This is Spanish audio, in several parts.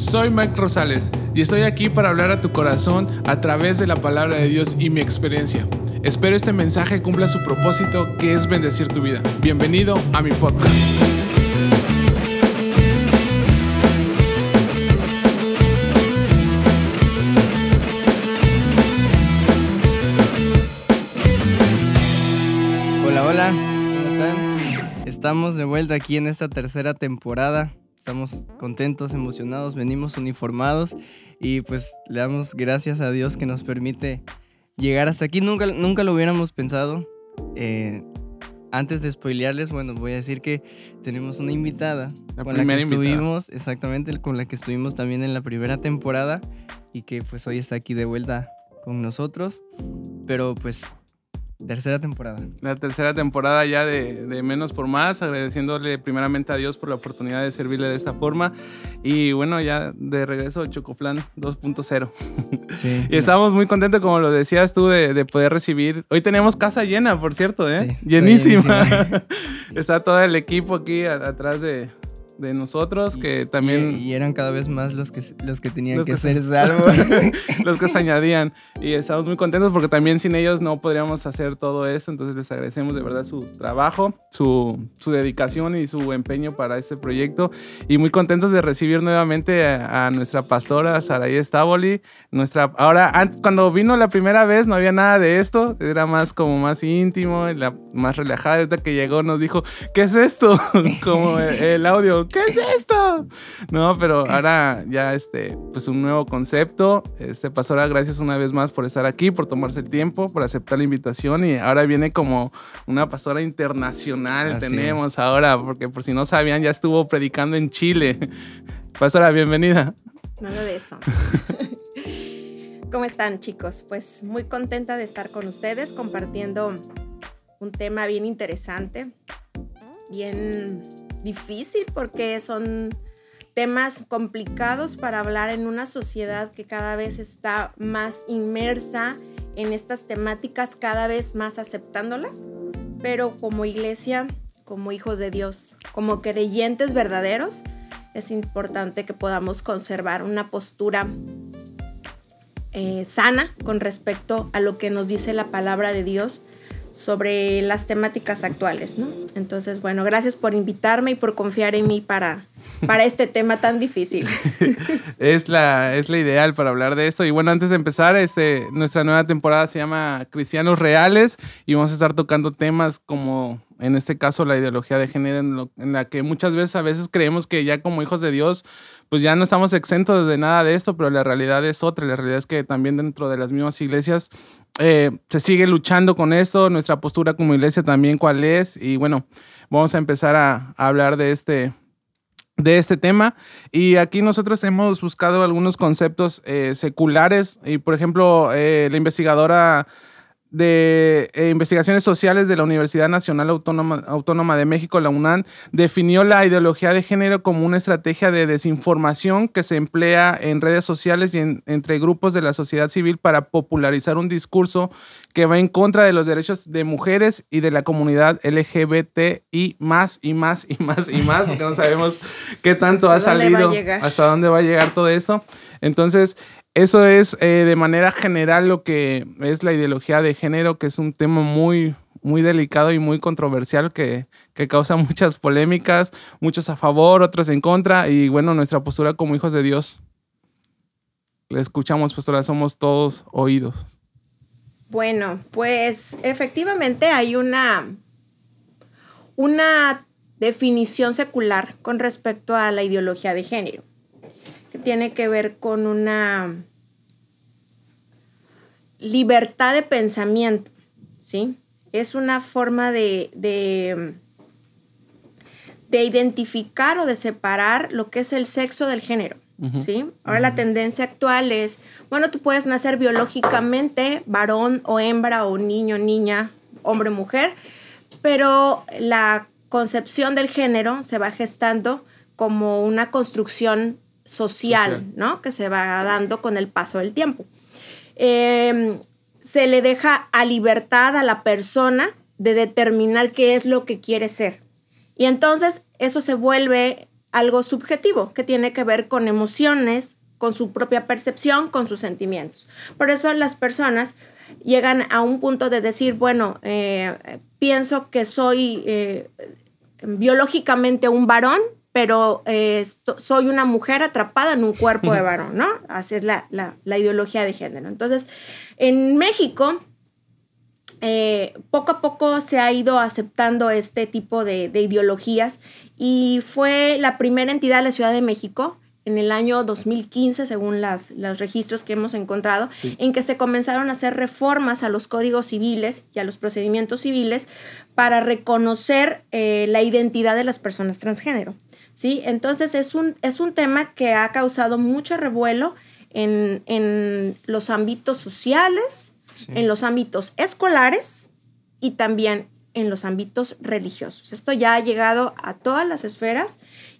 Soy Mike Rosales y estoy aquí para hablar a tu corazón a través de la palabra de Dios y mi experiencia. Espero este mensaje cumpla su propósito que es bendecir tu vida. Bienvenido a mi podcast. Hola, hola, ¿cómo están? Estamos de vuelta aquí en esta tercera temporada. Estamos contentos, emocionados, venimos uniformados y pues le damos gracias a Dios que nos permite llegar hasta aquí. Nunca, nunca lo hubiéramos pensado. Eh, antes de spoilearles, bueno, voy a decir que tenemos una invitada La con la que invitada. estuvimos, exactamente, con la que estuvimos también en la primera temporada y que pues hoy está aquí de vuelta con nosotros. Pero pues, tercera temporada. La tercera temporada ya de, de Menos por Más, agradeciéndole primeramente a Dios por la oportunidad de servirle de esta forma. Y bueno, ya de regreso Chocoplan 2.0. Sí. Y estamos muy contentos, como lo decías tú, de, de poder recibir. Hoy tenemos casa llena, por cierto, ¿eh? Sí, Llenísima. llenísima. Está todo el equipo aquí a- atrás de, de nosotros, que también... Y, y eran cada vez más los que, los que tenían Los que, que ser salvos. los que se añadían. Y estamos muy contentos porque también sin ellos no podríamos hacer todo esto. Entonces les agradecemos de verdad su trabajo, su, su dedicación y su empeño para este proyecto. Y muy contentos de recibir nuevamente a, a nuestra pastora Saraí Staboli. Nuestra, ahora, an- cuando vino la primera vez no había nada de esto. Era más como más íntimo, la, más relajada. Ahorita que llegó nos dijo, ¿qué es esto? como el, el audio, ¿qué es esto? No, pero ahora ya este, pues un nuevo concepto. Este, pastora, gracias una vez más por estar aquí, por tomarse el tiempo, por aceptar la invitación y ahora viene como una pastora internacional. Así tenemos ahora, porque por si no sabían, ya estuvo predicando en Chile. Pastora, bienvenida. Nada de eso. ¿Cómo están chicos? Pues muy contenta de estar con ustedes compartiendo un tema bien interesante, bien difícil porque son temas complicados para hablar en una sociedad que cada vez está más inmersa en estas temáticas, cada vez más aceptándolas, pero como iglesia, como hijos de Dios, como creyentes verdaderos, es importante que podamos conservar una postura eh, sana con respecto a lo que nos dice la palabra de Dios sobre las temáticas actuales, ¿no? Entonces, bueno, gracias por invitarme y por confiar en mí para, para este tema tan difícil. es la, es la ideal para hablar de esto. Y bueno, antes de empezar, este, nuestra nueva temporada se llama Cristianos Reales y vamos a estar tocando temas como, en este caso, la ideología de género, en, en la que muchas veces, a veces creemos que ya como hijos de Dios, pues ya no estamos exentos de nada de esto, pero la realidad es otra. La realidad es que también dentro de las mismas iglesias eh, se sigue luchando con esto, nuestra postura como iglesia también cuál es. Y bueno, vamos a empezar a, hablar de este, de este tema. Y aquí nosotros hemos buscado algunos conceptos eh, seculares y, por ejemplo, eh, la investigadora de eh, Investigaciones Sociales de la Universidad Nacional Autónoma, Autónoma de México, la UNAM, definió la ideología de género como una estrategia de desinformación que se emplea en redes sociales y en- entre grupos de la sociedad civil para popularizar un discurso que va en contra de los derechos de mujeres y de la comunidad LGBT y más y más y más y más, porque no sabemos qué tanto ha ¿Hasta dónde va a salido, hasta dónde va a llegar todo eso. Entonces, eso es eh, de manera general lo que es la ideología de género, que es un tema muy, muy delicado y muy controversial que, que causa muchas polémicas, muchos a favor, otros en contra, y bueno, nuestra postura como hijos de Dios. Le escuchamos, pastora, somos todos oídos. Bueno, pues efectivamente hay una, una definición secular con respecto a la ideología de género, que tiene que ver con una libertad de pensamiento, ¿sí? Es una forma de, de, de identificar o de separar lo que es el sexo del género. ¿sí? Ahora la tendencia actual es, bueno, tú puedes nacer biológicamente varón o hembra o niño, niña, hombre, mujer, pero la concepción del género se va gestando como una construcción social, Social. ¿no? Que se va dando con el paso del tiempo. Eh, se le deja a libertad a la persona de determinar qué es lo que quiere ser. Y entonces eso se vuelve algo subjetivo que tiene que ver con emociones, con su propia percepción, con sus sentimientos. Por eso las personas llegan a un punto de decir, bueno, eh, pienso que soy eh, biológicamente un varón, pero eh, soy una mujer atrapada en un cuerpo de varón, ¿no? Así es la, ideología de género. Entonces, en México, poco a poco se ha ido aceptando este tipo de, de ideologías y fue la primera entidad de la Ciudad de México en el año 2015, según las, los registros que hemos encontrado, en que se comenzaron a hacer reformas a los códigos civiles y a los procedimientos civiles para reconocer eh, la identidad de las personas transgénero. ¿Sí? Entonces es un, es un tema que ha causado mucho revuelo en, en los ámbitos sociales, en los ámbitos escolares y también en los ámbitos religiosos. Esto ya ha llegado a todas las esferas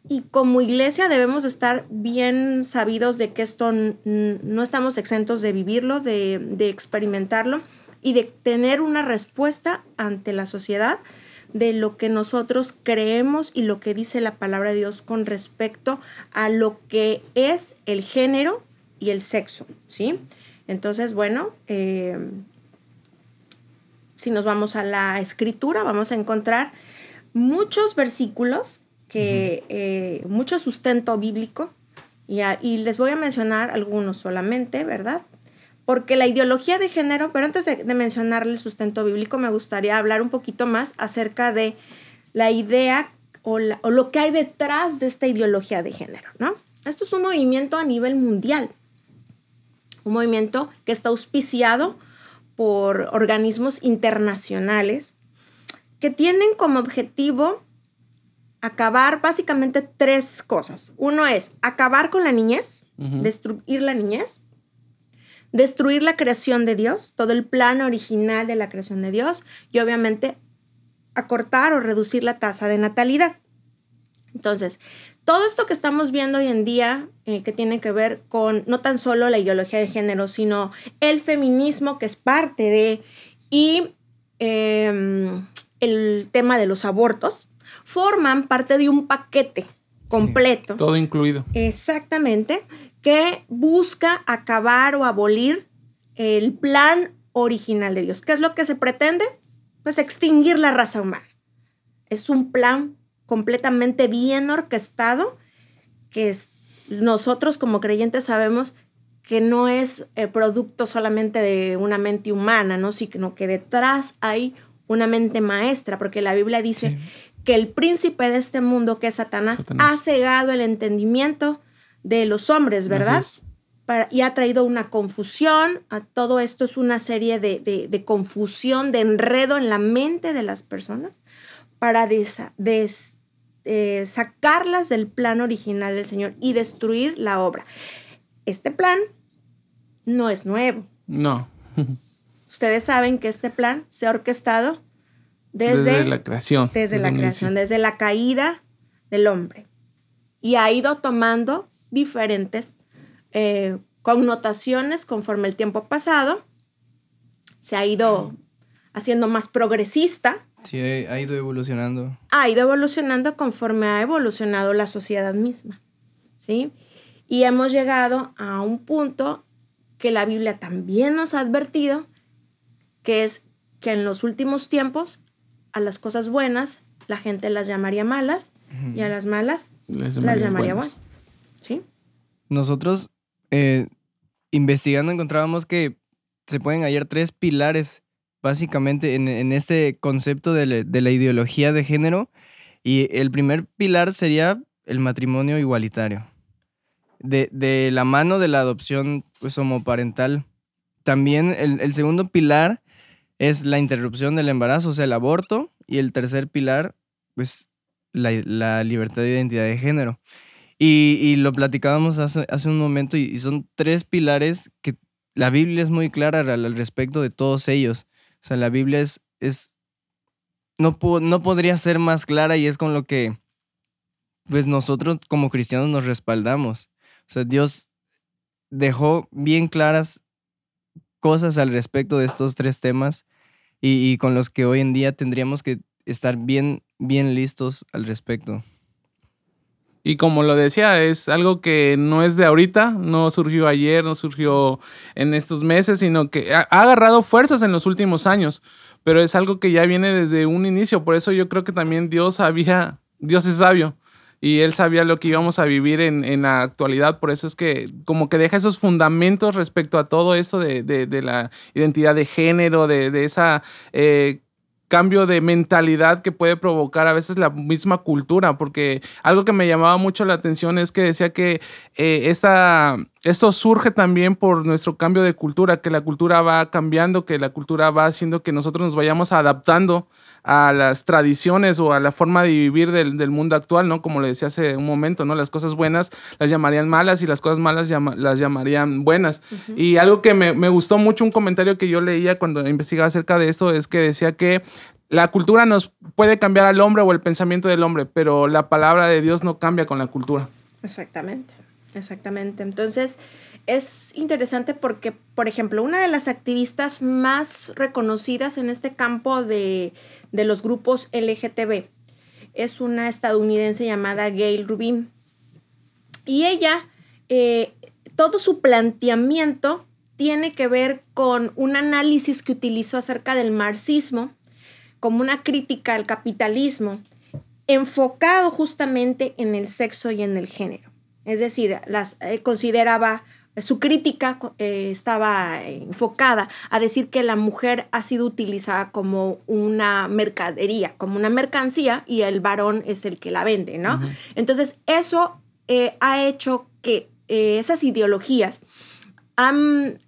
y como iglesia debemos estar bien sabidos de que esto no estamos exentos de vivirlo, de, experimentarlo y de tener una respuesta ante la sociedad de lo que nosotros creemos y lo que dice la palabra de Dios con respecto a lo que es el género y el sexo, ¿sí? Entonces, bueno, eh, si nos vamos a la escritura, vamos a encontrar muchos versículos que eh, mucho sustento bíblico y, y, les voy a mencionar algunos solamente, ¿verdad? Porque la ideología de género, pero antes de, mencionarle el sustento bíblico, me gustaría hablar un poquito más acerca de la idea o, o lo que hay detrás de esta ideología de género, ¿no? Esto es un movimiento a nivel mundial, un movimiento que está auspiciado por organismos internacionales que tienen como objetivo acabar básicamente tres cosas. Uno es acabar con la niñez, destruir la niñez, destruir la creación de Dios, todo el plan original de la creación de Dios y obviamente acortar o reducir la tasa de natalidad. Entonces, todo esto que estamos viendo hoy en día, eh, que tiene que ver con no tan solo la ideología de género, sino el feminismo que es parte de, y em, el tema de los abortos, forman parte de un paquete completo. todo incluido. Exactamente, que busca acabar o abolir el plan original de Dios. ¿Qué es lo que se pretende? Pues extinguir la raza humana. Es un plan completamente bien orquestado que nosotros como creyentes sabemos que no es el producto solamente de una mente humana, ¿no? sino que detrás hay una mente maestra, porque la Biblia dice que el príncipe de este mundo, que es Satanás, ha cegado el entendimiento de los hombres, ¿verdad? y ha traído una confusión, a todo esto es una serie de, confusión, de enredo en la mente de las personas para eh, sacarlas del plan original del Señor y destruir la obra. Este plan no es nuevo. No. Ustedes saben que este plan se ha orquestado desde, la creación. Desde, la creación, desde la caída del hombre. Y ha ido tomando diferentes eh, connotaciones conforme el tiempo pasado. Se ha ido haciendo más progresista. Sí, ha ido evolucionando. Ha ido evolucionando conforme ha evolucionado la sociedad misma. ¿Sí? Y hemos llegado a un punto que la Biblia también nos ha advertido, que es que en los últimos tiempos a las cosas buenas la gente las llamaría malas y a las malas las llamaría buenas. ¿Sí? Nosotros eh, investigando encontrábamos que se pueden hallar tres pilares básicamente en, este concepto de, la ideología de género y el primer pilar sería el matrimonio igualitario. De, la mano de la adopción pues, homoparental. También el, segundo pilar es la interrupción del embarazo, o sea, el aborto. Y el tercer pilar, pues, la, libertad de identidad de género. Y, lo platicábamos hace, hace un momento y, son tres pilares que la Biblia es muy clara al, respecto de todos ellos. O sea, la Biblia es, es no, no podría ser más clara y es con lo que pues nosotros como cristianos nos respaldamos. O sea, Dios dejó bien claras cosas al respecto de estos tres temas y, con los que hoy en día tendríamos que estar bien, bien listos al respecto. Y como lo decía, es algo que no es de ahorita, no surgió ayer, no surgió en estos meses, sino que ha, agarrado fuerzas en los últimos años, pero es algo que ya viene desde un inicio. Por eso yo creo que también Dios sabía, Dios es sabio y Él sabía lo que íbamos a vivir en, la actualidad. Por eso es que como que deja esos fundamentos respecto a todo esto de, la identidad de género, de, esa... Eh, cambio de mentalidad que puede provocar a veces la misma cultura, porque algo que me llamaba mucho la atención es que decía que eh, esto surge también por nuestro cambio de cultura, que la cultura va cambiando, que la cultura va haciendo que nosotros nos vayamos adaptando a las tradiciones o a la forma de vivir del, mundo actual, ¿no? Como le decía hace un momento, ¿no? Las cosas buenas las llamarían malas y las cosas malas las llamarían buenas. Y algo que me, me, gustó mucho, un comentario que yo leía cuando investigaba acerca de eso, es que decía que la cultura nos puede cambiar al hombre o el pensamiento del hombre, pero la palabra de Dios no cambia con la cultura. Exactamente, exactamente. Entonces, es interesante porque, por ejemplo, una de las activistas más reconocidas en este campo de, los grupos LGTB es una estadounidense llamada Gail Rubin. Y ella, eh, todo su planteamiento tiene que ver con un análisis que utilizó acerca del marxismo como una crítica al capitalismo enfocado justamente en el sexo y en el género. Es decir, las, eh, consideraba su crítica eh, estaba enfocada a decir que la mujer ha sido utilizada como una mercadería, como una mercancía y el varón es el que la vende, ¿no? Entonces, eso eh, ha hecho que esas ideologías han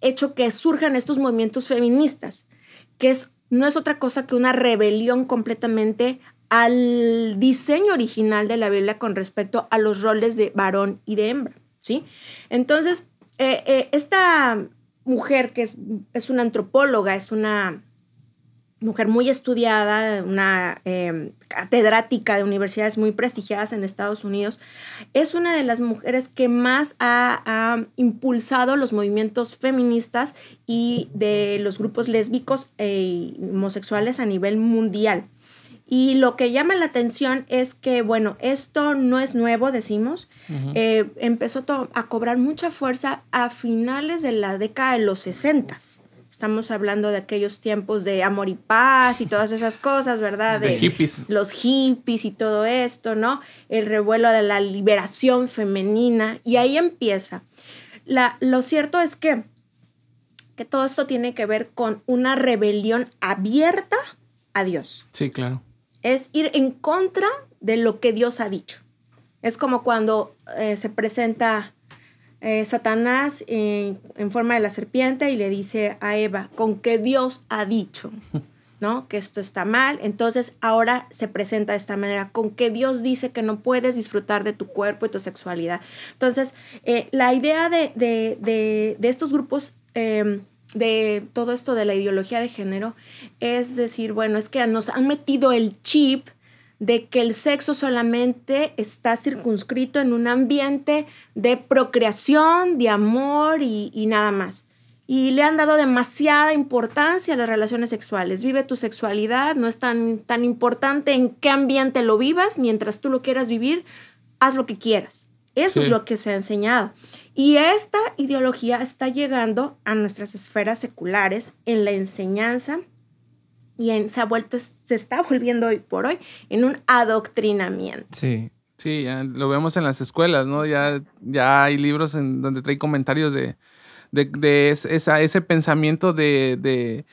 hecho que surjan estos movimientos feministas, que es no es otra cosa que una rebelión completamente al diseño original de la Biblia con respecto a los roles de varón y de hembra, ¿sí? Entonces, eh, eh, esta mujer que es, una antropóloga, es una mujer muy estudiada, una em, catedrática de universidades muy prestigiadas en Estados Unidos, es una de las mujeres que más ha, impulsado los movimientos feministas y de los grupos lésbicos e homosexuales a nivel mundial. Y lo que llama la atención es que, bueno, esto no es nuevo, decimos, eh, empezó a cobrar mucha fuerza a finales de la década de los 60 Estamos hablando de aquellos tiempos de amor y paz y todas esas cosas, ¿verdad? De, hippies. Los hippies y todo esto, ¿no? El revuelo de la liberación femenina. Y ahí empieza. La, lo cierto es que, que todo esto tiene que ver con una rebelión abierta a Dios. Sí, claro. Es ir en contra de lo que Dios ha dicho. Es como cuando eh, se presenta eh, Satanás en forma de la serpiente y le dice a Eva, con que Dios ha dicho, ¿no? Que esto está mal. Entonces ahora se presenta de esta manera, con que Dios dice que no puedes disfrutar de tu cuerpo y tu sexualidad. Entonces, eh, la idea de, estos grupos... De todo esto de la ideología de género es decir, bueno, es que nos han metido el chip de que el sexo solamente está circunscrito en un ambiente de procreación, de amor y, nada más. Y le han dado demasiada importancia a las relaciones sexuales. Vive tu sexualidad, no es tan, tan importante en qué ambiente lo vivas, mientras tú lo quieras vivir, haz lo que quieras. Eso es lo que se ha enseñado. Y esta ideología está llegando a nuestras esferas seculares en la enseñanza y se ha vuelto, se está volviendo hoy por hoy en un adoctrinamiento. Sí. Sí, ya lo vemos en las escuelas, ¿no? Ya, ya hay libros en donde trae comentarios de, de, esa, ese pensamiento de, de,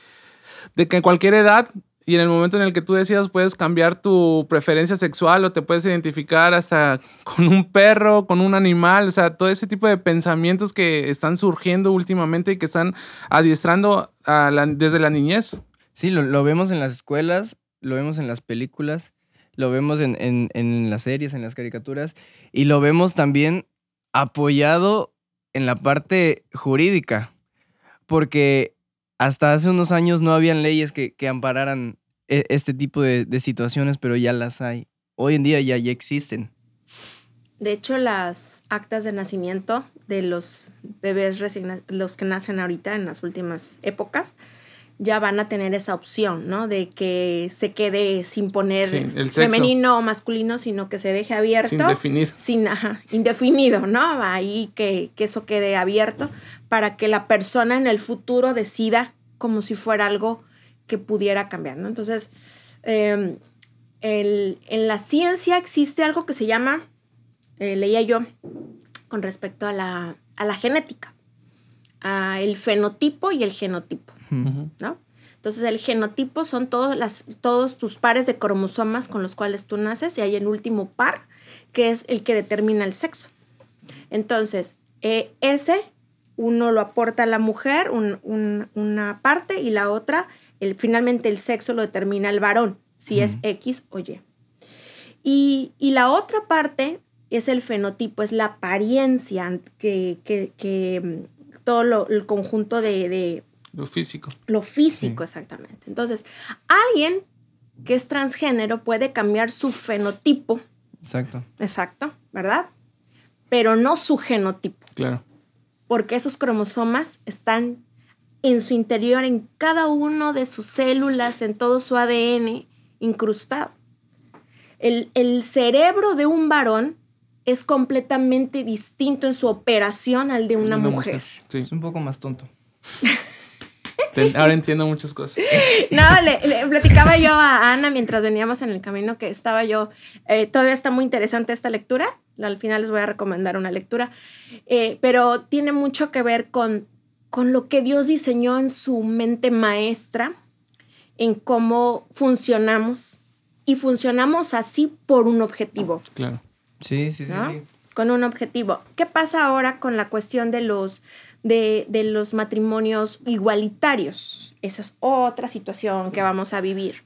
de que en cualquier edad y en el momento en el que tú decidas puedes cambiar tu preferencia sexual o te puedes identificar hasta con un perro, con un animal, o sea, todo ese tipo de pensamientos que están surgiendo últimamente y que están adiestrando a desde la niñez. Sí, lo, vemos en las escuelas, lo vemos en las películas, lo vemos en, en, las series, en las caricaturas, y lo vemos también apoyado en la parte jurídica, porque hasta hace unos años no habían leyes que, ampararan e, este tipo de, situaciones, pero ya las hay. Hoy en día ya, ya existen. De hecho, las actas de nacimiento de los bebés recién, los que nacen ahorita en las últimas épocas, ya van a tener esa opción, ¿no? De que se quede sin poner Sí, el sexo. femenino o masculino, sino que se deje abierto. Sin definir. Sin, ajá, indefinido, ¿no? Ahí que, que eso quede abierto para que la persona en el futuro decida como si fuera algo que pudiera cambiar, ¿no? Entonces, eh, el- en la ciencia existe algo que se llama, eh, leía yo, con respecto a la, a la genética, a el fenotipo y el genotipo. ¿no? Entonces, el genotipo son todos, las, todos tus pares de cromosomas con los cuales tú naces y hay el último par, que es el que determina el sexo. Entonces, eh, ese uno lo aporta a la mujer, un- un- una parte, y la otra, el, finalmente el sexo lo determina el varón, si es X o Y. y. Y la otra parte es el fenotipo, es la apariencia, que, que- que, mm, todo lo- el conjunto de, de Lo físico. lo físico, exactamente. Entonces, alguien que es transgénero puede cambiar su fenotipo, Exacto. exacto, ¿verdad? Pero no su genotipo Claro. Porque esos cromosomas están en su interior, en cada uno de sus células, en todo su ADN incrustado. El, el cerebro de un varón es completamente distinto en su operación al de una, mujer. Sí. Es un poco más tonto. Ahora entiendo muchas cosas. No, le, le platicaba yo a Ana mientras veníamos en el camino que estaba yo, eh, todavía está muy interesante esta lectura, al final les voy a recomendar una lectura, eh, pero tiene mucho que ver con, con lo que Dios diseñó en su mente maestra, en cómo funcionamos y funcionamos así por un objetivo. Claro. Sí, sí, sí, ¿no? sí. Con un objetivo. ¿Qué pasa ahora con la cuestión de los, de, de los matrimonios igualitarios? Esa es otra situación que vamos a vivir.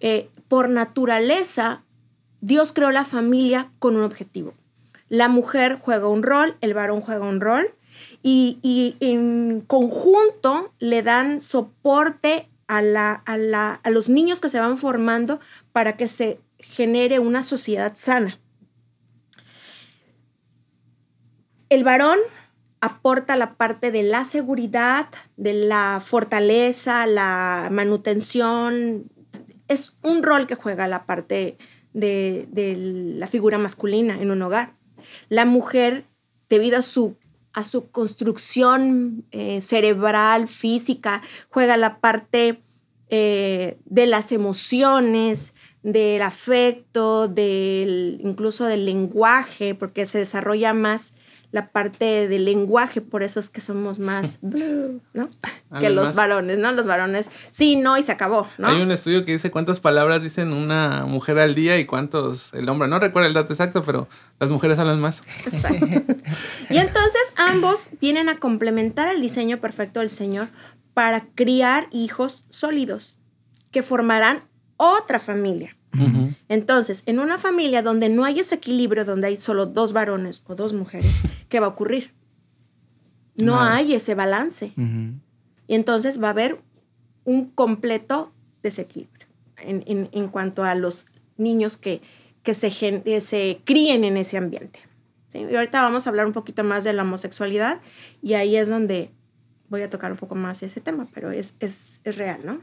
Eh, por naturaleza, Dios creó la familia con un objetivo. La mujer juega un rol, el varón juega un rol y, y en conjunto le dan soporte a, la, a, la, a los niños que se van formando para que se genere una sociedad sana. El varón aporta la parte de la seguridad, de la fortaleza, la manutención. Es un rol que juega la parte de, la figura masculina en un hogar. La mujer, debido a su, a su construcción eh, cerebral, física, juega la parte eh, de las emociones, del afecto, del, incluso del lenguaje, porque se desarrolla más la parte del lenguaje, por eso es que somos más, ¿no? que los varones, ¿no? Los varones, sí, no, y se acabó, ¿no? Hay un estudio que dice cuántas palabras dicen una mujer al día y cuántos el hombre. No recuerdo el dato exacto, pero las mujeres hablan más. Exacto. Y entonces ambos vienen a complementar el diseño perfecto del Señor para criar hijos sólidos que formarán otra familia. Entonces, en una familia donde no hay ese equilibrio, donde hay solo dos varones o dos mujeres, ¿qué va a ocurrir? No Nada. hay ese balance. Y entonces va a haber un completo desequilibrio en, en- en cuanto a los niños que, que se, se críen en ese ambiente. ¿sí? Y ahorita vamos a hablar un poquito más de la homosexualidad y ahí es donde voy a tocar un poco más ese tema, pero es, es, es real, ¿no?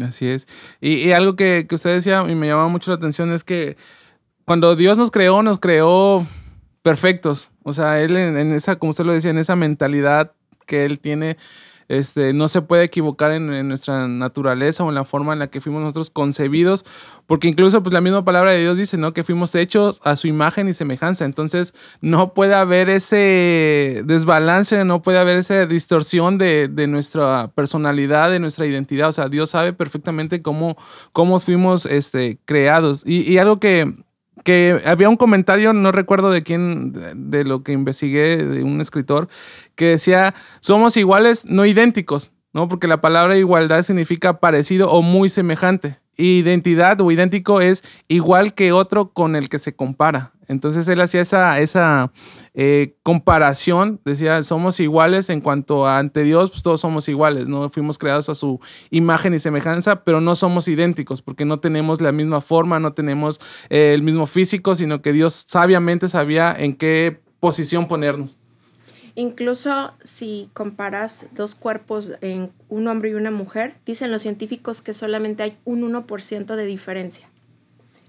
Así es. Y, y algo que, que usted decía y me llamaba mucho la atención es que cuando Dios nos creó, nos creó perfectos. O sea, Él en, en esa, como usted lo decía, en esa mentalidad que Él tiene, este, no se puede equivocar en, nuestra naturaleza o en la forma en la que fuimos nosotros concebidos, porque incluso pues la misma palabra de Dios dice, ¿no? Que fuimos hechos a su imagen y semejanza. Entonces, no puede haber ese desbalance, no puede haber esa distorsión de, de nuestra personalidad, de nuestra identidad. O sea, Dios sabe perfectamente cómo, cómo fuimos este, creados. Y, y algo que, que había un comentario, no recuerdo de quién, de, lo que investigué, de un escritor, que decía, somos iguales, no idénticos, ¿no? Porque la palabra igualdad significa parecido o muy semejante. Identidad o idéntico es igual que otro con el que se compara. Entonces él hacía esa, esa eh, comparación, decía, somos iguales en cuanto a ante Dios, pues todos somos iguales, ¿no? Fuimos creados a su imagen y semejanza, pero no somos idénticos porque no tenemos la misma forma, no tenemos eh, el mismo físico, sino que Dios sabiamente sabía en qué posición ponernos. Incluso si comparas dos cuerpos un hombre y una mujer, dicen los científicos que solamente hay un 1% de diferencia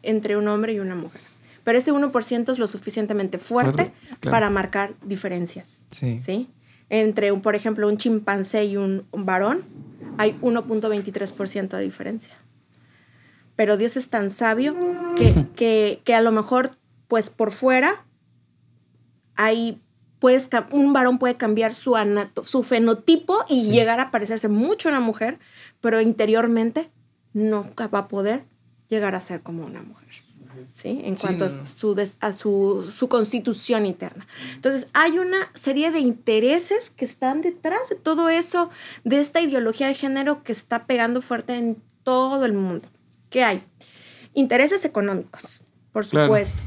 entre un hombre y una mujer. Pero ese 1% es lo suficientemente fuerte para marcar diferencias. Sí. Entre, un, por ejemplo, un chimpancé y un, varón, hay 1.23% de diferencia. Pero Dios es tan sabio que, que, que a lo mejor, pues por fuera, hay puedes, un varón puede cambiar su, su fenotipo y llegar a parecerse mucho a una mujer, pero interiormente nunca va a poder llegar a ser como una mujer. ¿Sí? En cuanto a, su, a su, su, constitución interna. Entonces, hay una serie de intereses que están detrás de todo eso, de esta ideología de género que está pegando fuerte en todo el mundo. ¿Qué hay? Intereses económicos, por supuesto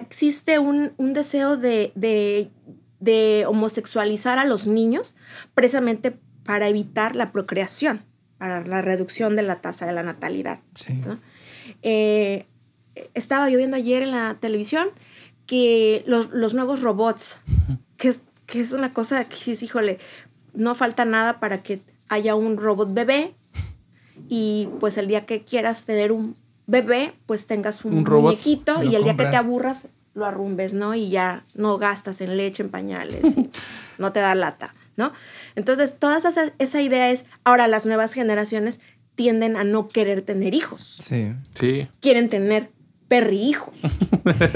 existe un, deseo de, homosexualizar a los niños precisamente para evitar la procreación, para la reducción de la tasa de la natalidad. Eh, estaba yo viendo ayer en la televisión que los, nuevos robots, que es, que es una cosa que sí, híjole, no falta nada para que haya un robot bebé y pues el día que quieras tener un bebé, pues tengas un, muñequito y el día que te aburras lo arrumbes, ¿no? Y ya no gastas en leche, en pañales, y no te da lata, ¿no? Entonces, toda esa, esa idea es, ahora las nuevas generaciones tienden a no querer tener hijos. Sí. Sí. Quieren tener perrijos.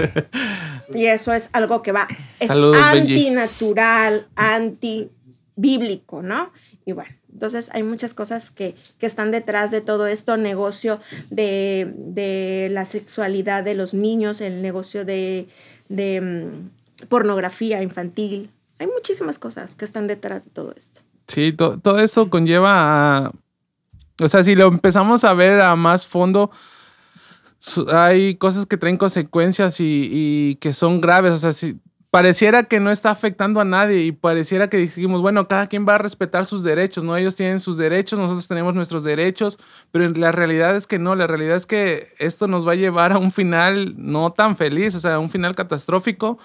y eso es algo que va, es antinatural, antibíblico, ¿no? Y bueno, entonces hay muchas cosas que, están detrás de todo esto, negocio de, la sexualidad de los niños, el negocio de, mm, pornografía infantil. Hay muchísimas cosas que están detrás de todo esto. Sí, todo eso conlleva a... O sea, si lo empezamos a ver a más fondo, hay cosas que traen consecuencias y, y que son graves. O sea, si, pareciera que no está afectando a nadie y pareciera que dijimos, bueno, cada quien va a respetar sus derechos, ¿no? Ellos tienen sus derechos, nosotros tenemos nuestros derechos, pero la realidad es que no, la realidad es que esto nos va a llevar a un final no tan feliz, o sea, un final catastrófico,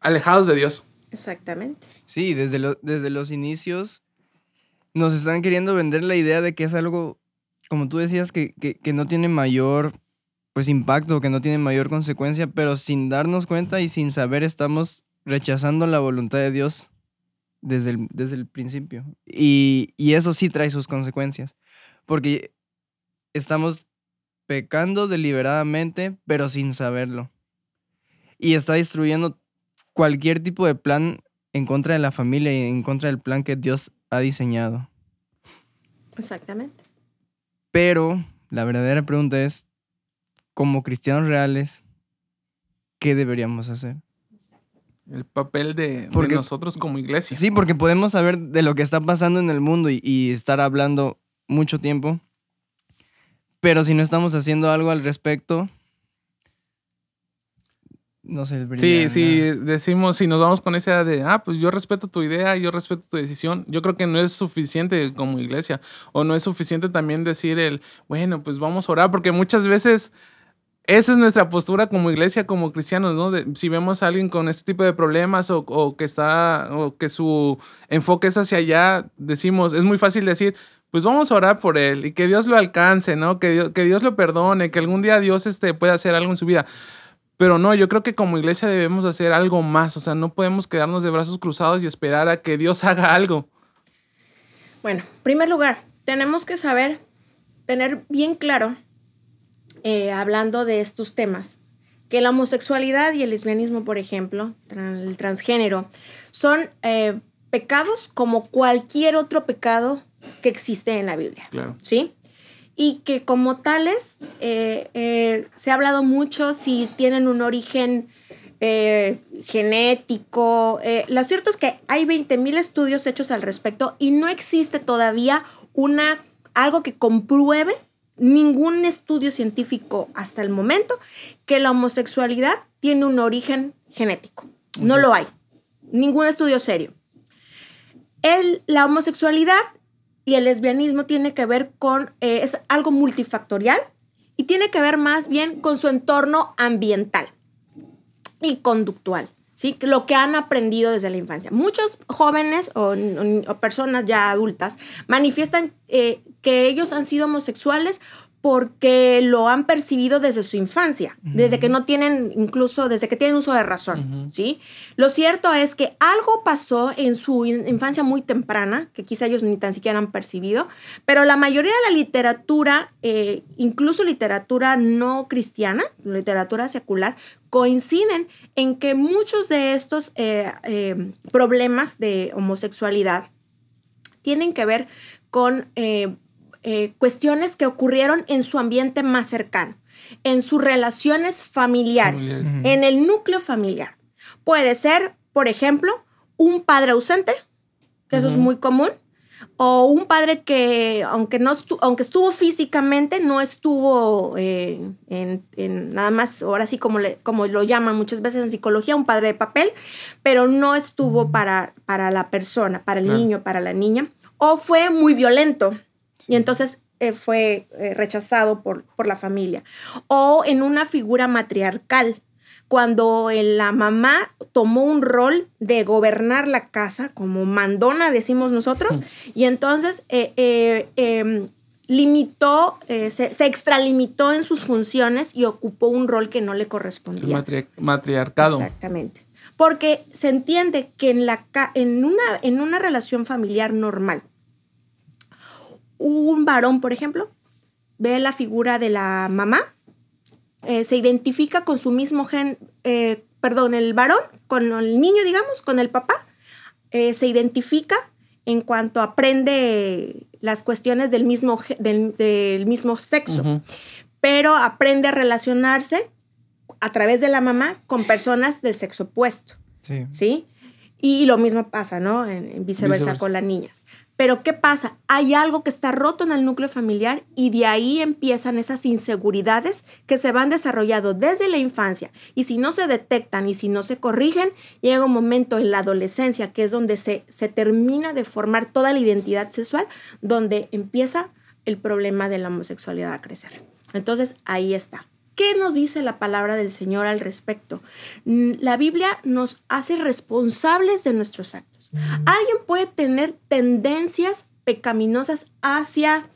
alejados de Dios. Exactamente. Sí, desde, desde los inicios nos están queriendo vender la idea de que es algo, como tú decías, que, que no tiene mayor pues impacto, que no tiene mayor consecuencia, pero sin darnos cuenta y sin saber estamos rechazando la voluntad de Dios desde el, desde el principio. Y, y eso sí trae sus consecuencias, porque estamos pecando deliberadamente, pero sin saberlo. Y está destruyendo cualquier tipo de plan en contra de la familia y en contra del plan que Dios ha diseñado. Exactamente. Pero la verdadera pregunta es, como cristianos reales, ¿qué deberíamos hacer? El papel de, nosotros como iglesia. Sí, porque podemos saber de lo que está pasando en el mundo y, estar hablando mucho tiempo, pero si no estamos haciendo algo al respecto, no sé. Sí, sí, decimos, si nos vamos con esa idea de, ah, pues yo respeto tu idea, yo respeto tu decisión, yo creo que no es suficiente como iglesia, o no es suficiente también decir el, bueno, pues vamos a orar, porque muchas veces esa es nuestra postura como iglesia, como cristianos, ¿no? si vemos a alguien con este tipo de problemas o, que está, o que su enfoque es hacia allá, decimos, es muy fácil decir, pues vamos a orar por él y que Dios lo alcance, ¿no? Que Dios, que Dios lo perdone, que algún día Dios este, pueda hacer algo en su vida. Pero no, yo creo que como iglesia debemos hacer algo más, o sea, no podemos quedarnos de brazos cruzados y esperar a que Dios haga algo. Bueno, en primer lugar, tenemos que saber, tener bien claro eh, hablando de estos temas, que la homosexualidad y el lesbianismo, por ejemplo, el transgénero, son eh, pecados como cualquier otro pecado que existe en la Biblia. ¿Sí? Y que como tales, eh, se ha hablado mucho si tienen un origen genético. lo cierto es que hay 20.000 estudios hechos al respecto y no existe todavía una, algo que compruebe ningún estudio científico hasta el momento que la homosexualidad tiene un origen genético. No lo hay. Ningún estudio serio. El, la homosexualidad y el lesbianismo tiene que ver con, eh, es algo multifactorial y tiene que ver más bien con su entorno ambiental y conductual. ¿sí? Lo que han aprendido desde la infancia. Muchos jóvenes o, personas ya adultas manifiestan eh, que ellos han sido homosexuales porque lo han percibido desde su infancia, desde que no tienen, incluso desde que tienen uso de razón, ¿sí? Lo cierto es que algo pasó en su infancia muy temprana, que quizá ellos ni tan siquiera han percibido, pero la mayoría de la literatura, eh, incluso literatura no cristiana, literatura secular, coinciden en que muchos de estos eh, eh, problemas de homosexualidad tienen que ver con eh, cuestiones que ocurrieron en su ambiente más cercano, en sus relaciones familiares, en el núcleo familiar. Puede ser, por ejemplo, un padre ausente, que eso es muy común, o un padre que, aunque, no aunque estuvo físicamente, no estuvo eh, en, nada más, ahora sí como, le, como lo llaman muchas veces en psicología, un padre de papel, pero no estuvo para, para la persona, para el niño, para la niña, o fue muy violento y entonces eh, fue eh, rechazado por, por la familia. O en una figura matriarcal, cuando la mamá tomó un rol de gobernar la casa, como mandona decimos nosotros, y entonces eh, em, limitó, se, se, extralimitó en sus funciones y ocupó un rol que no le correspondía. matriarcado. Exactamente. Porque se entiende que en, la, en, una, en una relación familiar normal, un varón, por ejemplo, ve la figura de la mamá, eh, se identifica con su mismo gen, eh, perdón, el varón, con el niño, digamos, con el papá, eh, se identifica en cuanto aprende las cuestiones del mismo, del, mismo sexo, pero aprende a relacionarse a través de la mamá con personas del sexo opuesto. Sí. Y lo mismo pasa, ¿no? En, viceversa, con la niña. Pero ¿qué pasa? Hay algo que está roto en el núcleo familiar y de ahí empiezan esas inseguridades que se van desarrollando desde la infancia. Y si no se detectan y si no se corrigen, llega un momento en la adolescencia, que es donde se, se termina de formar toda la identidad sexual, donde empieza el problema de la homosexualidad a crecer. Entonces, ahí está. ¿Qué nos dice la palabra del Señor al respecto? La Biblia nos hace responsables de nuestros actos. Alguien puede tener tendencias pecaminosas hacia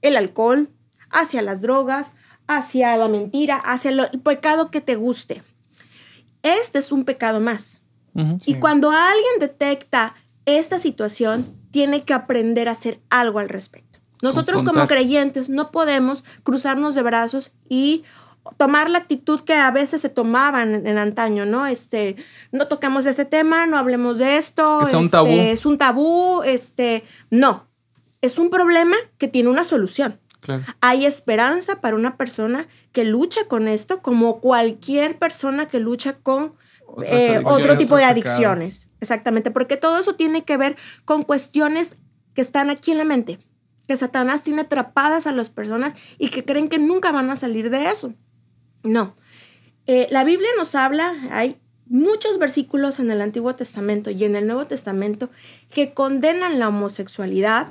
el alcohol, hacia las drogas, hacia la mentira, hacia el pecado que te guste. Este es un pecado más. Y cuando alguien detecta esta situación, tiene que aprender a hacer algo al respecto. Nosotros como creyentes no podemos cruzarnos de brazos y tomar la actitud que a veces se tomaban en, antaño, ¿no? Este, no toquemos ese tema, no hablemos de esto. Es un tabú. Este, es un tabú, este, no. Es un problema que tiene una solución. Hay esperanza para una persona que lucha con esto, como cualquier persona que lucha con eh, otro tipo de adicciones. Exactamente, porque todo eso tiene que ver con cuestiones que están aquí en la mente, que Satanás tiene atrapadas a las personas y que creen que nunca van a salir de eso. No. Eh, la Biblia nos habla, hay muchos versículos en el Antiguo Testamento y en el Nuevo Testamento que condenan la homosexualidad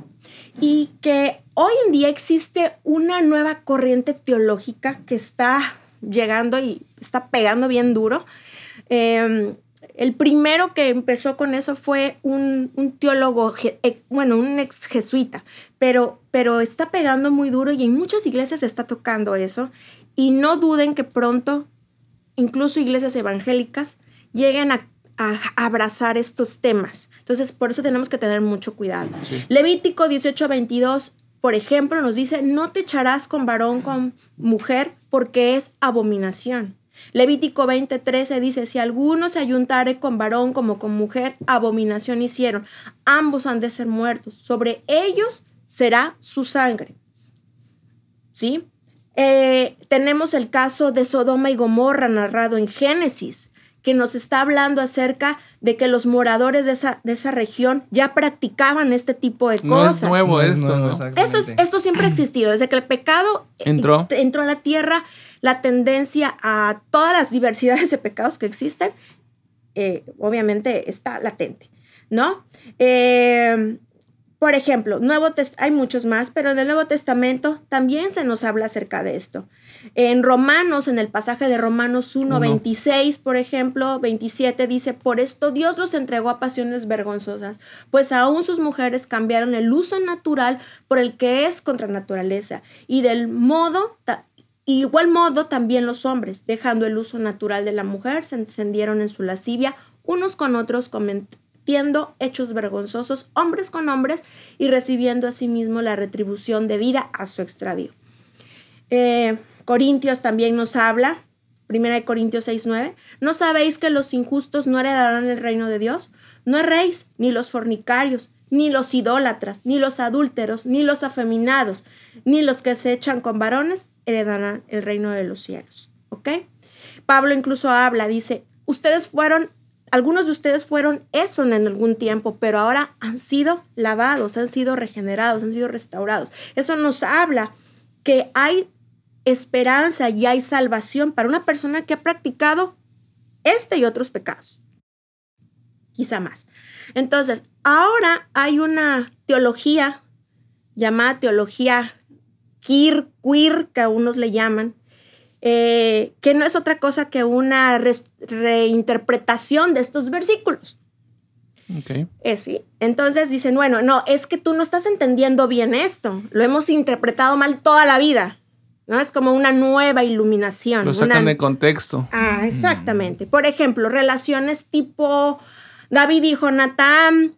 y que hoy en día existe una nueva corriente teológica que está llegando y está pegando bien duro. Em, el primero que empezó con eso fue un, teólogo, eh, bueno, un ex jesuita, pero, pero está pegando muy duro y en muchas iglesias está tocando eso y no duden que pronto, incluso iglesias evangélicas, lleguen a, abrazar estos temas. Entonces, por eso tenemos que tener mucho cuidado. Levítico 18:22, por ejemplo, nos dice, no te echarás con varón con mujer porque es abominación. Levítico 20:13 dice, si alguno se ayuntare con varón como con mujer, abominación hicieron. Ambos han de ser muertos. Sobre ellos será su sangre. ¿Sí? Eh, tenemos el caso de Sodoma y Gomorra narrado en Génesis, que nos está hablando acerca de que los moradores de esa, de esa región ya practicaban este tipo de cosas. No es nuevo esto, Esto, esto, siempre ha existido. Desde que el pecado entró. entró a la tierra, la tendencia a todas las diversidades de pecados que existen, eh, obviamente está latente, ¿no? Eh, por ejemplo, Nuevo hay muchos más, pero en el Nuevo Testamento también se nos habla acerca de esto. En Romanos, en el pasaje de Romanos 1, 26, por ejemplo, 27 dice, por esto Dios los entregó a pasiones vergonzosas, pues aún sus mujeres cambiaron el uso natural por el que es contra naturaleza, y del modo, igual modo también los hombres, dejando el uso natural de la mujer, se encendieron en su lascivia unos con otros, hechos vergonzosos, hombres con hombres, y recibiendo asimismo la retribución debida a su extravío. Eh, Corintios también nos habla, primera de Corintios 6, 9, ¿no sabéis que los injustos no heredarán el reino de Dios? No erréis, ni los fornicarios, ni los idólatras, ni los adúlteros, ni los afeminados, ni los que se echan con varones heredarán el reino de los cielos. ¿Ok? Pablo incluso habla, dice, ustedes fueron, algunos de ustedes fueron eso en algún tiempo, pero ahora han sido lavados, han sido regenerados, han sido restaurados. Eso nos habla que hay esperanza y hay salvación para una persona que ha practicado este y otros pecados. Quizá más. Entonces, ahora hay una teología llamada teología queer, queer, que a unos le llaman, eh, que no es otra cosa que una reinterpretación de estos versículos. Okay. Eh, sí. Entonces dicen, bueno, no, es que tú no estás entendiendo bien esto, lo hemos interpretado mal toda la vida. ¿no? Es como una nueva iluminación. Lo sacan de contexto. Ah, exactamente. Por ejemplo, relaciones tipo David y Jonathan,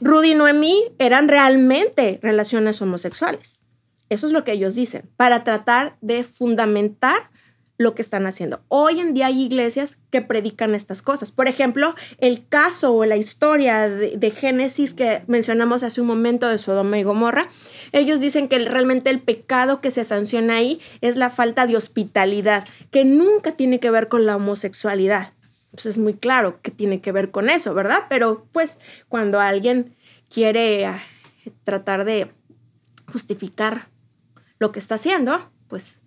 Rudy y Noemí eran realmente relaciones homosexuales. Eso es lo que ellos dicen, para tratar de fundamentar lo que están haciendo. Hoy en día hay iglesias que predican estas cosas. Por ejemplo, el caso o la historia de, Génesis que mencionamos hace un momento de Sodoma y Gomorra, ellos dicen que realmente el pecado que se sanciona ahí es la falta de hospitalidad, que nunca tiene que ver con la homosexualidad. Pues es muy claro que tiene que ver con eso, ¿verdad? Pero pues cuando alguien quiere ah, tratar de justificar lo que está haciendo, pues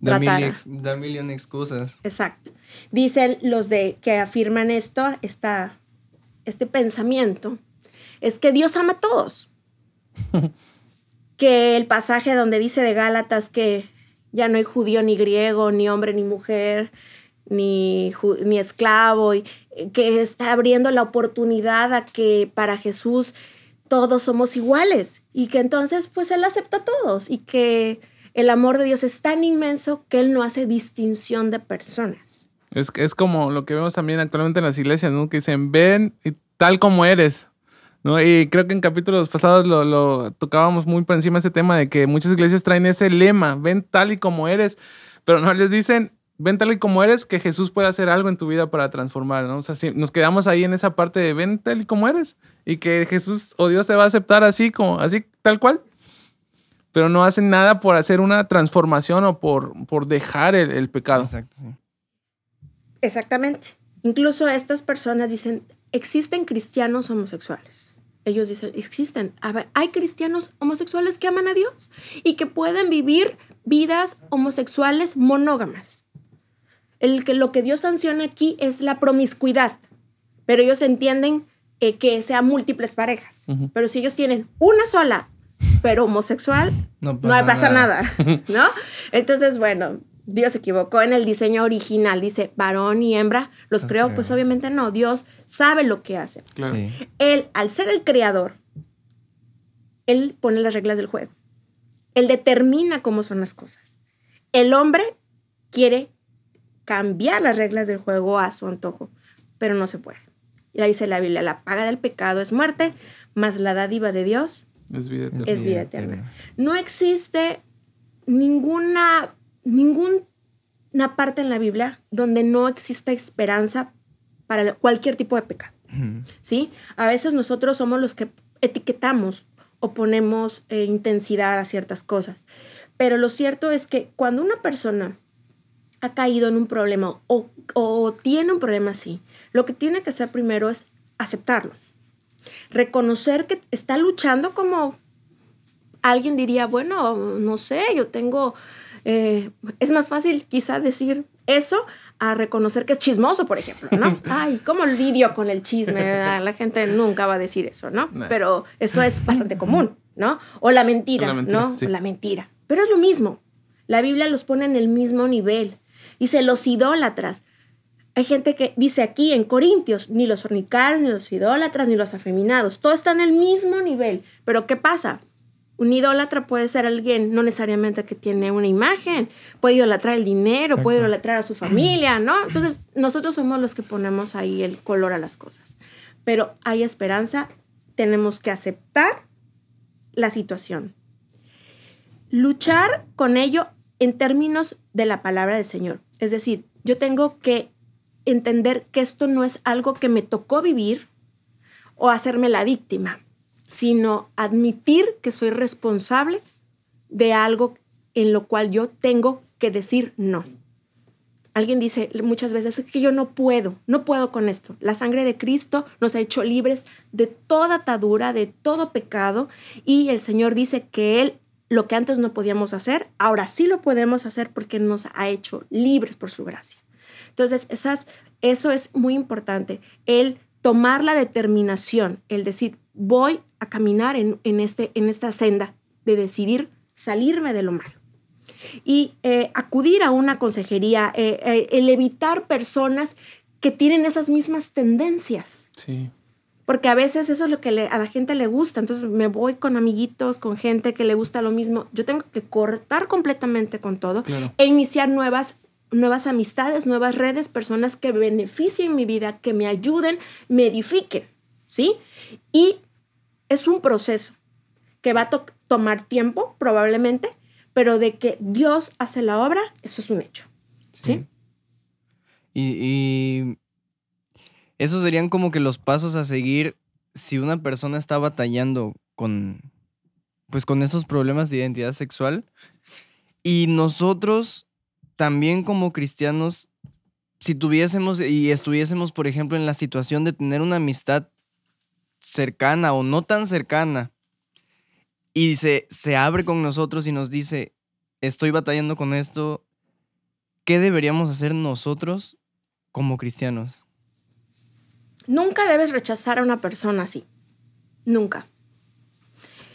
Da mil, excusas. Exacto. Dicen los de que afirman esto, esta, este pensamiento, es que Dios ama a todos. que el pasaje donde dice de Gálatas que ya no hay judío ni griego, ni hombre ni mujer, ni, ni esclavo, y que está abriendo la oportunidad a que para Jesús todos somos iguales y que entonces pues Él acepta a todos y que el amor de Dios es tan inmenso que Él no hace distinción de personas. Es, es como lo que vemos también actualmente en las iglesias, ¿no? Que dicen, ven tal como eres. ¿no? Y creo que en capítulos pasados lo, lo, tocábamos muy por encima ese tema de que muchas iglesias traen ese lema, ven tal y como eres, pero no les dicen, ven tal y como eres, que Jesús puede hacer algo en tu vida para transformar, ¿no? O sea, si nos quedamos ahí en esa parte de ven tal y como eres y que Jesús o Dios te va a aceptar así, como, así, tal cual pero no hacen nada por hacer una transformación o por, por dejar el, pecado. Exactamente. Incluso estas personas dicen, existen cristianos homosexuales. Ellos dicen, existen. A ver, hay cristianos homosexuales que aman a Dios y que pueden vivir vidas homosexuales monógamas. El que, lo que Dios sanciona aquí es la promiscuidad, pero ellos entienden eh, que sea múltiples parejas. Pero si ellos tienen una sola pero homosexual, no pasa, nada. ¿no? Entonces, bueno, Dios se equivocó en el diseño original. Dice varón y hembra, los creó. Pues obviamente no. Dios sabe lo que hace. Él, al ser el creador, él pone las reglas del juego. Él determina cómo son las cosas. El hombre quiere cambiar las reglas del juego a su antojo, pero no se puede. Y ahí dice la Biblia, la paga del pecado es muerte, más la dádiva de Dios es vida eterna. No existe ninguna, ninguna parte en la Biblia donde no exista esperanza para cualquier tipo de pecado. ¿Sí? A veces nosotros somos los que etiquetamos o ponemos eh, intensidad a ciertas cosas. Pero lo cierto es que cuando una persona ha caído en un problema o, o tiene un problema así, lo que tiene que hacer primero es aceptarlo reconocer que está luchando como alguien diría, bueno, no sé, yo tengo, eh, es más fácil quizá decir eso a reconocer que es chismoso, por ejemplo, ¿no? Ay, ¿cómo lidio con el chisme? La gente nunca va a decir eso, ¿no? Pero eso es bastante común, ¿no? O la mentira, ¿no? La mentira. Pero es lo mismo. La Biblia los pone en el mismo nivel. Dice los idólatras. Hay gente que dice aquí en Corintios, ni los fornicarios, ni los idólatras, ni los afeminados, todo está en el mismo nivel. Pero ¿qué pasa? Un idólatra puede ser alguien no necesariamente que tiene una imagen, puede idolatrar el dinero, puede idolatrar a su familia, ¿no? Entonces, nosotros somos los que ponemos ahí el color a las cosas. Pero hay esperanza, tenemos que aceptar la situación. Luchar con ello en términos de la palabra del Señor. Es decir, yo tengo que entender que esto no es algo que me tocó vivir o hacerme la víctima sino admitir que soy responsable de algo en lo cual yo tengo que decir no. Alguien dice muchas veces que yo no puedo, no puedo con esto. La sangre de Cristo nos ha hecho libres de toda atadura, de todo pecado, y el Señor dice que Él, lo que antes no podíamos hacer, ahora sí lo podemos hacer porque nos ha hecho libres por su gracia. Entonces, esas, eso es muy importante, el tomar la determinación, el decir, voy a caminar en, este, en esta senda de decidir salirme de lo malo. Y eh, acudir a una consejería, eh, eh, el evitar personas que tienen esas mismas tendencias. Sí. Porque a veces eso es lo que a la gente le gusta. Entonces me voy con amiguitos, con gente que le gusta lo mismo. Yo tengo que cortar completamente con todo e iniciar nuevas, nuevas amistades, nuevas redes, personas que beneficien mi vida, que me ayuden, me edifiquen. ¿Sí? Y es un proceso que va a tomar tiempo, probablemente, pero de que Dios hace la obra, eso es un hecho. ¿Sí? Y, esos serían como que los pasos a seguir si una persona está batallando con, pues con esos problemas de identidad sexual. Y nosotros también como cristianos, si tuviésemos y estuviésemos, por ejemplo, en la situación de tener una amistad cercana o no tan cercana y se, se abre con nosotros y nos dice, estoy batallando con esto, ¿qué deberíamos hacer nosotros como cristianos? Nunca debes rechazar a una persona así. Nunca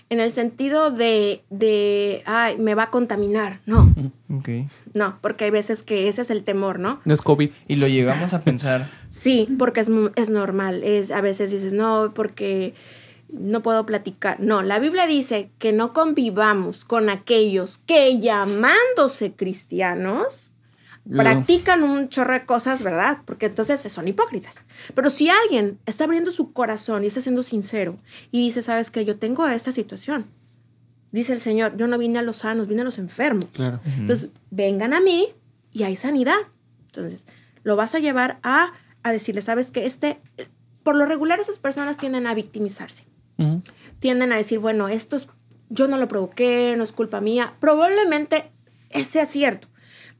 en el sentido de, de, ay, me va a contaminar. No. Ok. No, porque hay veces que ese es el temor, ¿no? No es COVID. Y lo llegamos a pensar. sí, porque es, es normal. Es, a veces dices, no, porque no puedo platicar. No, la Biblia dice que no convivamos con aquellos que llamándose cristianos practican un chorro de cosas, ¿verdad? Porque entonces son hipócritas. Pero si alguien está abriendo su corazón y está siendo sincero y dice, sabes que yo tengo esta situación, dice el Señor, yo no vine a los sanos, vine a los enfermos. Entonces, vengan a mí y hay sanidad. Entonces, lo vas a llevar a, a decirle, sabes que este, por lo regular esas personas tienden a victimizarse. Tienden a decir, bueno, esto es, yo no lo provoqué, no es culpa mía. Probablemente sea cierto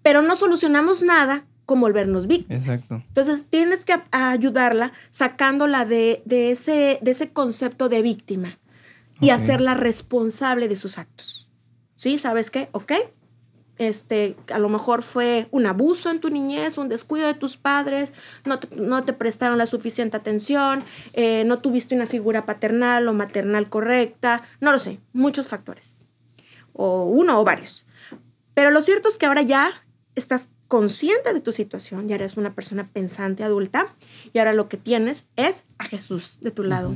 pero no solucionamos nada con volvernos víctimas. Exacto. Entonces tienes que ayudarla sacándola de, ese, de ese concepto de víctima y hacerla responsable de sus actos. ¿Sí? ¿Sabes qué? Ok. Este, a lo mejor fue un abuso en tu niñez, un descuido de tus padres, no te, prestaron la suficiente atención, eh, no tuviste una figura paternal o maternal correcta, no lo sé, muchos factores. O uno o varios. Pero lo cierto es que ahora ya estás consciente de tu situación, ya eres una persona pensante adulta y ahora lo que tienes es a Jesús de tu lado.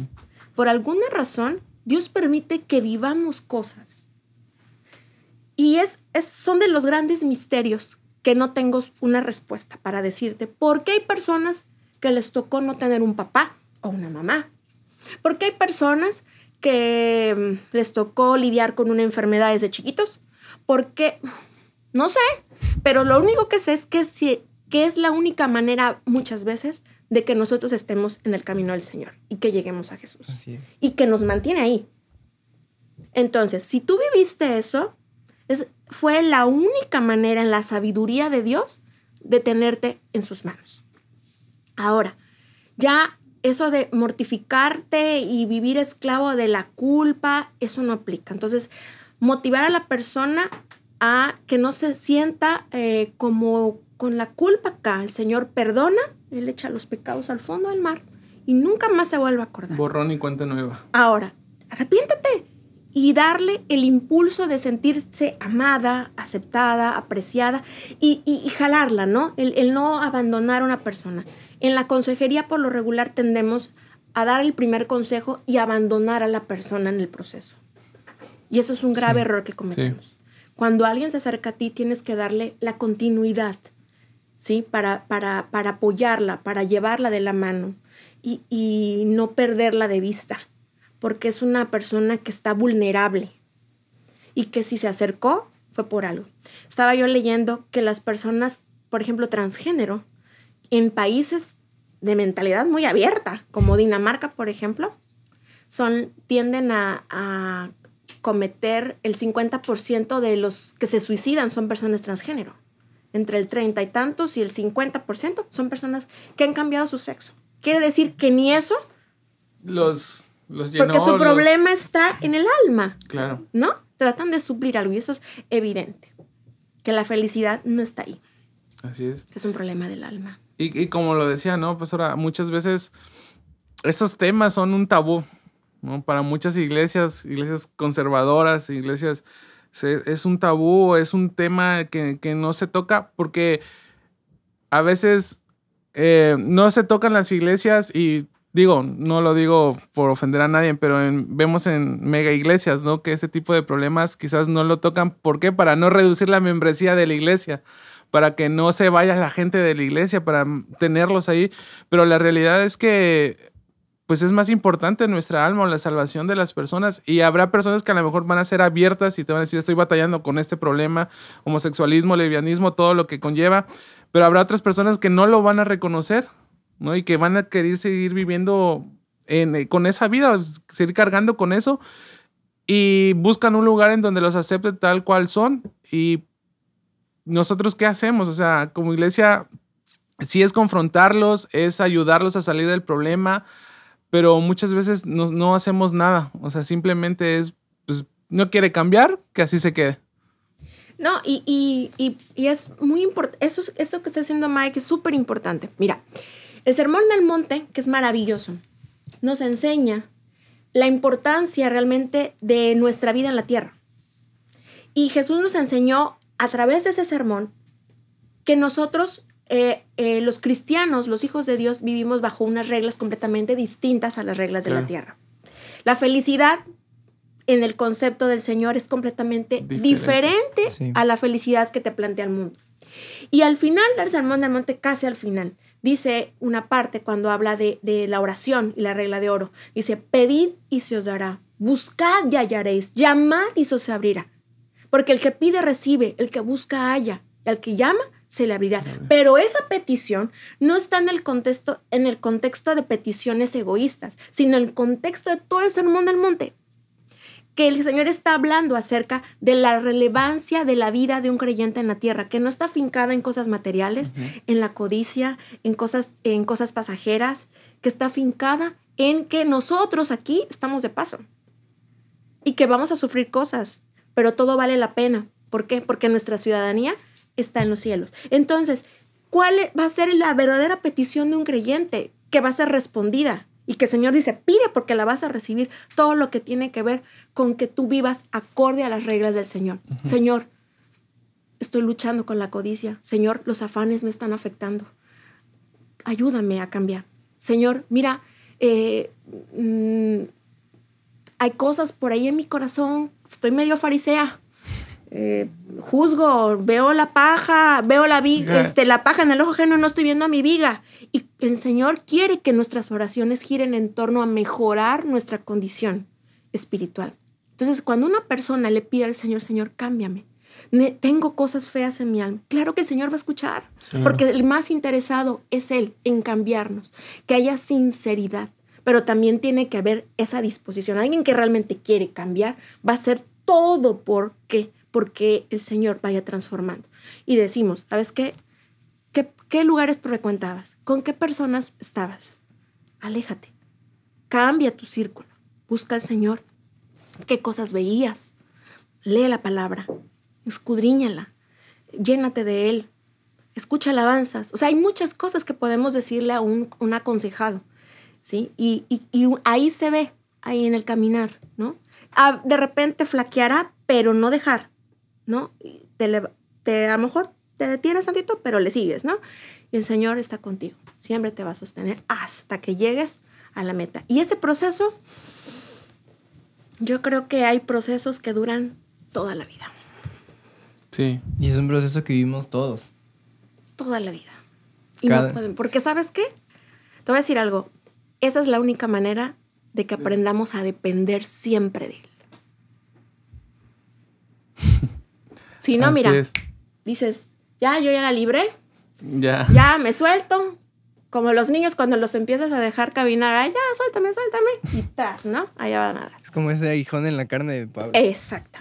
Por alguna razón, Dios permite que vivamos cosas. Y es, son de los grandes misterios que no tengo una respuesta para decirte. ¿Por qué hay personas que les tocó no tener un papá o una mamá? ¿Por qué hay personas que mm, les tocó lidiar con una enfermedad desde chiquitos? ¿Por qué? No sé, pero lo único que sé es que, si, que es la única manera muchas veces de que nosotros estemos en el camino del Señor y que lleguemos a Jesús. Y que nos mantiene ahí. Entonces, si tú viviste eso, es, fue la única manera en la sabiduría de Dios de tenerte en sus manos. Ahora, ya eso de mortificarte y vivir esclavo de la culpa, eso no aplica. Entonces, motivar a la persona a que no se sienta eh, como con la culpa acá. El Señor perdona, Él echa los pecados al fondo del mar y nunca más se vuelve a acordar. Borrón y cuenta nueva. Ahora, arrepiéntete y darle el impulso de sentirse amada, aceptada, apreciada y, jalarla, ¿no? El, el, no abandonar a una persona. En la consejería por lo regular tendemos a dar el primer consejo y abandonar a la persona en el proceso. Y eso es un grave error que cometemos. Cuando alguien se acerca a ti, tienes que darle la continuidad, ¿sí? Para, para, para apoyarla, para llevarla de la mano y, y no perderla de vista, porque es una persona que está vulnerable y que si se acercó fue por algo. Estaba yo leyendo que las personas, por ejemplo, transgénero, en países de mentalidad muy abierta, como Dinamarca, por ejemplo, son, tienden a, cometer el 50% de los que se suicidan son personas transgénero. Entre el 30 y tantos y el 50% son personas que han cambiado su sexo. Quiere decir que ni eso... Los, los Porque su problema está en el alma. Claro. ¿No? Tratan de suplir algo y eso es evidente. Que la felicidad no está ahí. Así es. Es un problema del alma. Y, como lo decía, ¿no? Pues ahora, muchas veces esos temas son un tabú, ¿no? Para muchas iglesias, iglesias conservadoras, iglesias, es un tabú, es un tema que, no se toca porque a veces eh, no se tocan las iglesias y digo, no lo digo por ofender a nadie, pero vemos en mega iglesias, ¿no? Que ese tipo de problemas quizás no lo tocan. ¿Por qué? Para no reducir la membresía de la iglesia para que no se vaya la gente de la iglesia, para tenerlos ahí. Pero la realidad es que pues es más importante nuestra alma o la salvación de las personas. Y habrá personas que a lo mejor van a ser abiertas y te van a decir, estoy batallando con este problema, homosexualismo, lesbianismo, todo lo que conlleva. Pero habrá otras personas que no lo van a reconocer, ¿no? Y que van a querer seguir viviendo en, con esa vida, seguir cargando con eso. Y buscan un lugar en donde los acepte tal cual son. Y nosotros qué hacemos? O sea, como iglesia, sí es confrontarlos, es ayudarlos a salir del problema, pero muchas veces no, hacemos nada. O sea, simplemente es, pues, no quiere cambiar, que así se quede. No, y, es muy importante, eso esto que está haciendo Mike es súper importante. Mira, el Sermón del Monte, que es maravilloso, nos enseña la importancia realmente de nuestra vida en la tierra. Y Jesús nos enseñó a través de ese sermón que nosotros, eh, eh, los cristianos, los hijos de Dios, vivimos bajo unas reglas completamente distintas a las reglas de la tierra. La felicidad en el concepto del Señor es completamente diferente, a la felicidad que te plantea el mundo. Y al final del Sermón del Monte, casi al final, dice una parte cuando habla de, de, la oración y la regla de oro. Dice, pedid y se os dará, buscad y hallaréis, llamad y se os abrirá. Porque el que pide recibe, el que busca halla, el que llama se le abrirá. Pero esa petición no está en el contexto, en el contexto de peticiones egoístas, sino en el contexto de todo el sermón del monte. Que el Señor está hablando acerca de la relevancia de la vida de un creyente en la tierra, que no está fincada en cosas materiales, en la codicia, en cosas, en cosas pasajeras, que está fincada en que nosotros aquí estamos de paso y que vamos a sufrir cosas, pero todo vale la pena. ¿Por qué? Porque nuestra ciudadanía está en los cielos. Entonces, ¿cuál va a ser la verdadera petición de un creyente que va a ser respondida? Y que el Señor dice, pide porque la vas a recibir. Todo lo que tiene que ver con que tú vivas acorde a las reglas del Señor. Señor, estoy luchando con la codicia. Señor, los afanes me están afectando. Ayúdame a cambiar. Señor, mira, eh, mm, hay cosas por ahí en mi corazón, estoy medio farisea. Eh, juzgo, veo la paja, veo la viga, este, la paja en el ojo ajeno, no estoy viendo a mi viga. Y el Señor quiere que nuestras oraciones giren en torno a mejorar nuestra condición espiritual. Entonces, cuando una persona le pide al Señor, Señor, cámbiame, me, tengo cosas feas en mi alma, claro que el Señor va a escuchar, porque el más interesado es Él en cambiarnos, que haya sinceridad pero también tiene que haber esa disposición. Alguien que realmente quiere cambiar va a hacer todo por qué, porque el Señor vaya transformando. Y decimos, ¿sabes qué? ¿Qué, qué lugares frecuentabas? ¿Con qué personas estabas? Aléjate. Cambia tu círculo. Busca al Señor. ¿Qué cosas veías? Lee la palabra. Escudriñala. Llénate de Él. Escucha alabanzas. O sea, hay muchas cosas que podemos decirle a un, un aconsejado. ¿sí? Y, ahí se ve, ahí en el caminar, ¿no? a, de repente flaqueará, pero no dejar, ¿no? Te, te, a lo mejor te detienes tantito, pero le sigues, ¿no? Y el Señor está contigo, siempre te va a sostener hasta que llegues a la meta. Y ese proceso, yo creo que hay procesos que duran toda la vida. Sí. Y es un proceso que vivimos todos. Toda la vida. Y no pueden, porque ¿sabes qué? Te voy a decir algo. Esa es la única manera de que aprendamos a depender siempre de Él. Si no, mira, dices, ya, yo ya la libré. Ya. Ya me suelto. Como los niños cuando los empiezas a dejar caminar, ay, ya, suéltame, suéltame. Y tras, ¿no? Allá va nada. Es como ese aguijón en la carne de Pablo. Exacto.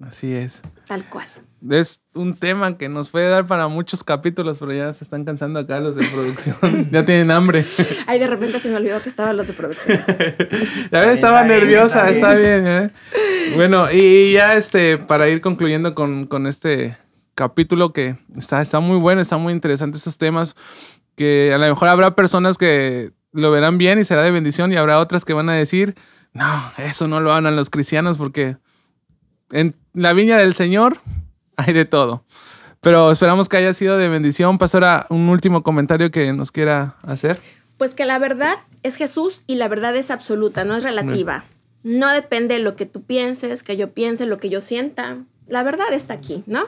Así es. Tal cual. Es un tema que nos puede dar para muchos capítulos, pero ya se están cansando acá los de producción. ya tienen hambre. Ay, de repente se me olvidó que estaban los de producción. ya ves, estaba nerviosa, está bien. ¿eh? Bueno, y ya este, para ir concluyendo con, con este capítulo que está, está muy bueno, está muy interesante esos temas, que a lo mejor habrá personas que lo verán bien y será de bendición y habrá otras que van a decir, no, eso no lo hablan los cristianos porque en la viña del Señor hay de todo. Pero esperamos que haya sido de bendición. Pastora, un último comentario que nos quiera hacer. Pues que la verdad es Jesús y la verdad es absoluta, no es relativa. No depende de lo que tú pienses, que yo piense, lo que yo sienta. La verdad está aquí, ¿no?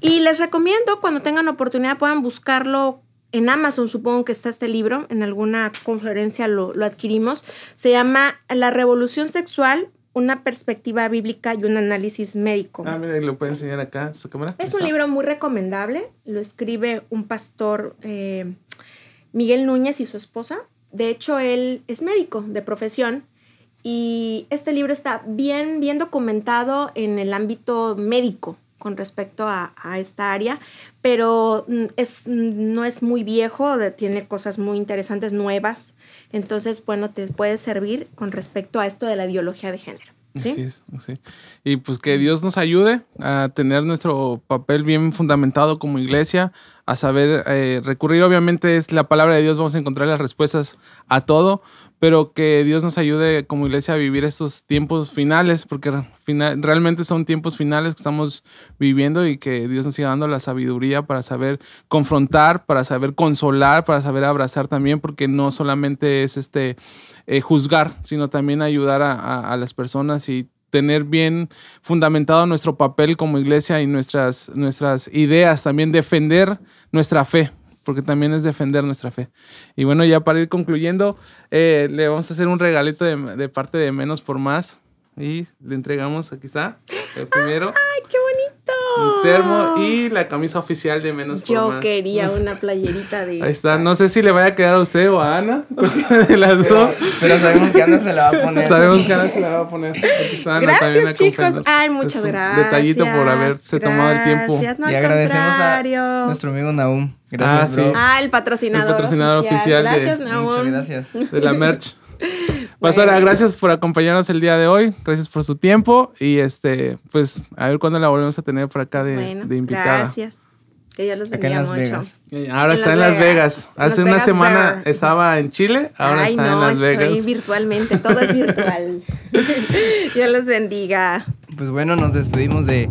Y les recomiendo cuando tengan oportunidad puedan buscarlo en Amazon, supongo que está este libro, en alguna conferencia lo, lo adquirimos. Se llama La Revolución Sexual una perspectiva bíblica y un análisis médico. Ah, mira, lo puede enseñar acá, su cámara. Es un libro muy recomendable, lo escribe un pastor eh, Miguel Núñez y su esposa. De hecho, él es médico de profesión y este libro está bien, bien documentado en el ámbito médico con respecto a, a esta área, pero mm, es, mm, no es muy viejo, tiene cosas muy interesantes, nuevas. Entonces, bueno, te puede servir con respecto a esto de la biología de género. ¿sí? Y pues que Dios nos ayude a tener nuestro papel bien fundamentado como iglesia, a saber eh, recurrir, obviamente es la palabra de Dios, vamos a encontrar las respuestas a todo, pero que Dios nos ayude como iglesia a vivir estos tiempos finales, porque realmente son tiempos finales que estamos viviendo y que Dios nos siga dando la sabiduría para saber confrontar, para saber consolar, para saber abrazar también, porque no solamente es este eh, juzgar, sino también ayudar a, las personas y tener bien fundamentado nuestro papel como iglesia y nuestras, nuestras ideas, también defender nuestra fe, porque también es defender nuestra fe. Y bueno, ya para ir concluyendo, eh, le vamos a hacer un regalito de, parte de Menos por Más. Y le entregamos, aquí está, el primero. ¡Ay, qué bonito! Un termo y la camisa oficial de Menos por Más. Yo quería una playerita de Ahí está, no sé si le vaya a quedar a usted o a Ana, de las dos. Pero sabemos que Ana se la va a poner. Sabemos que Ana se la va a poner. gracias, chicos. Ay, muchas gracias. detallito por haberse tomado el tiempo. y agradecemos a nuestro amigo Naum. Gracias, ah, Ah, el patrocinador. El patrocinador oficial. gracias, de, Muchas gracias. De la merch. Pues ahora, gracias por acompañarnos el día de hoy. Gracias por su tiempo. Y este, pues, a ver cuándo la volvemos a tener por acá de, de invitada. Gracias. Que ya los bendiga mucho. Ahora está en Las Vegas. Hace una semana estaba en Chile, ahora está en Las Vegas. Estoy virtualmente, todo es virtual. Dios los bendiga. Pues bueno, nos despedimos de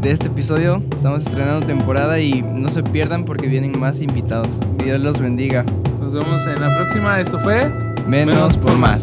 de este episodio. Estamos estrenando temporada y no se pierdan porque vienen más invitados. Dios los bendiga. Nos vemos en la próxima. Esto fue Menos, por más.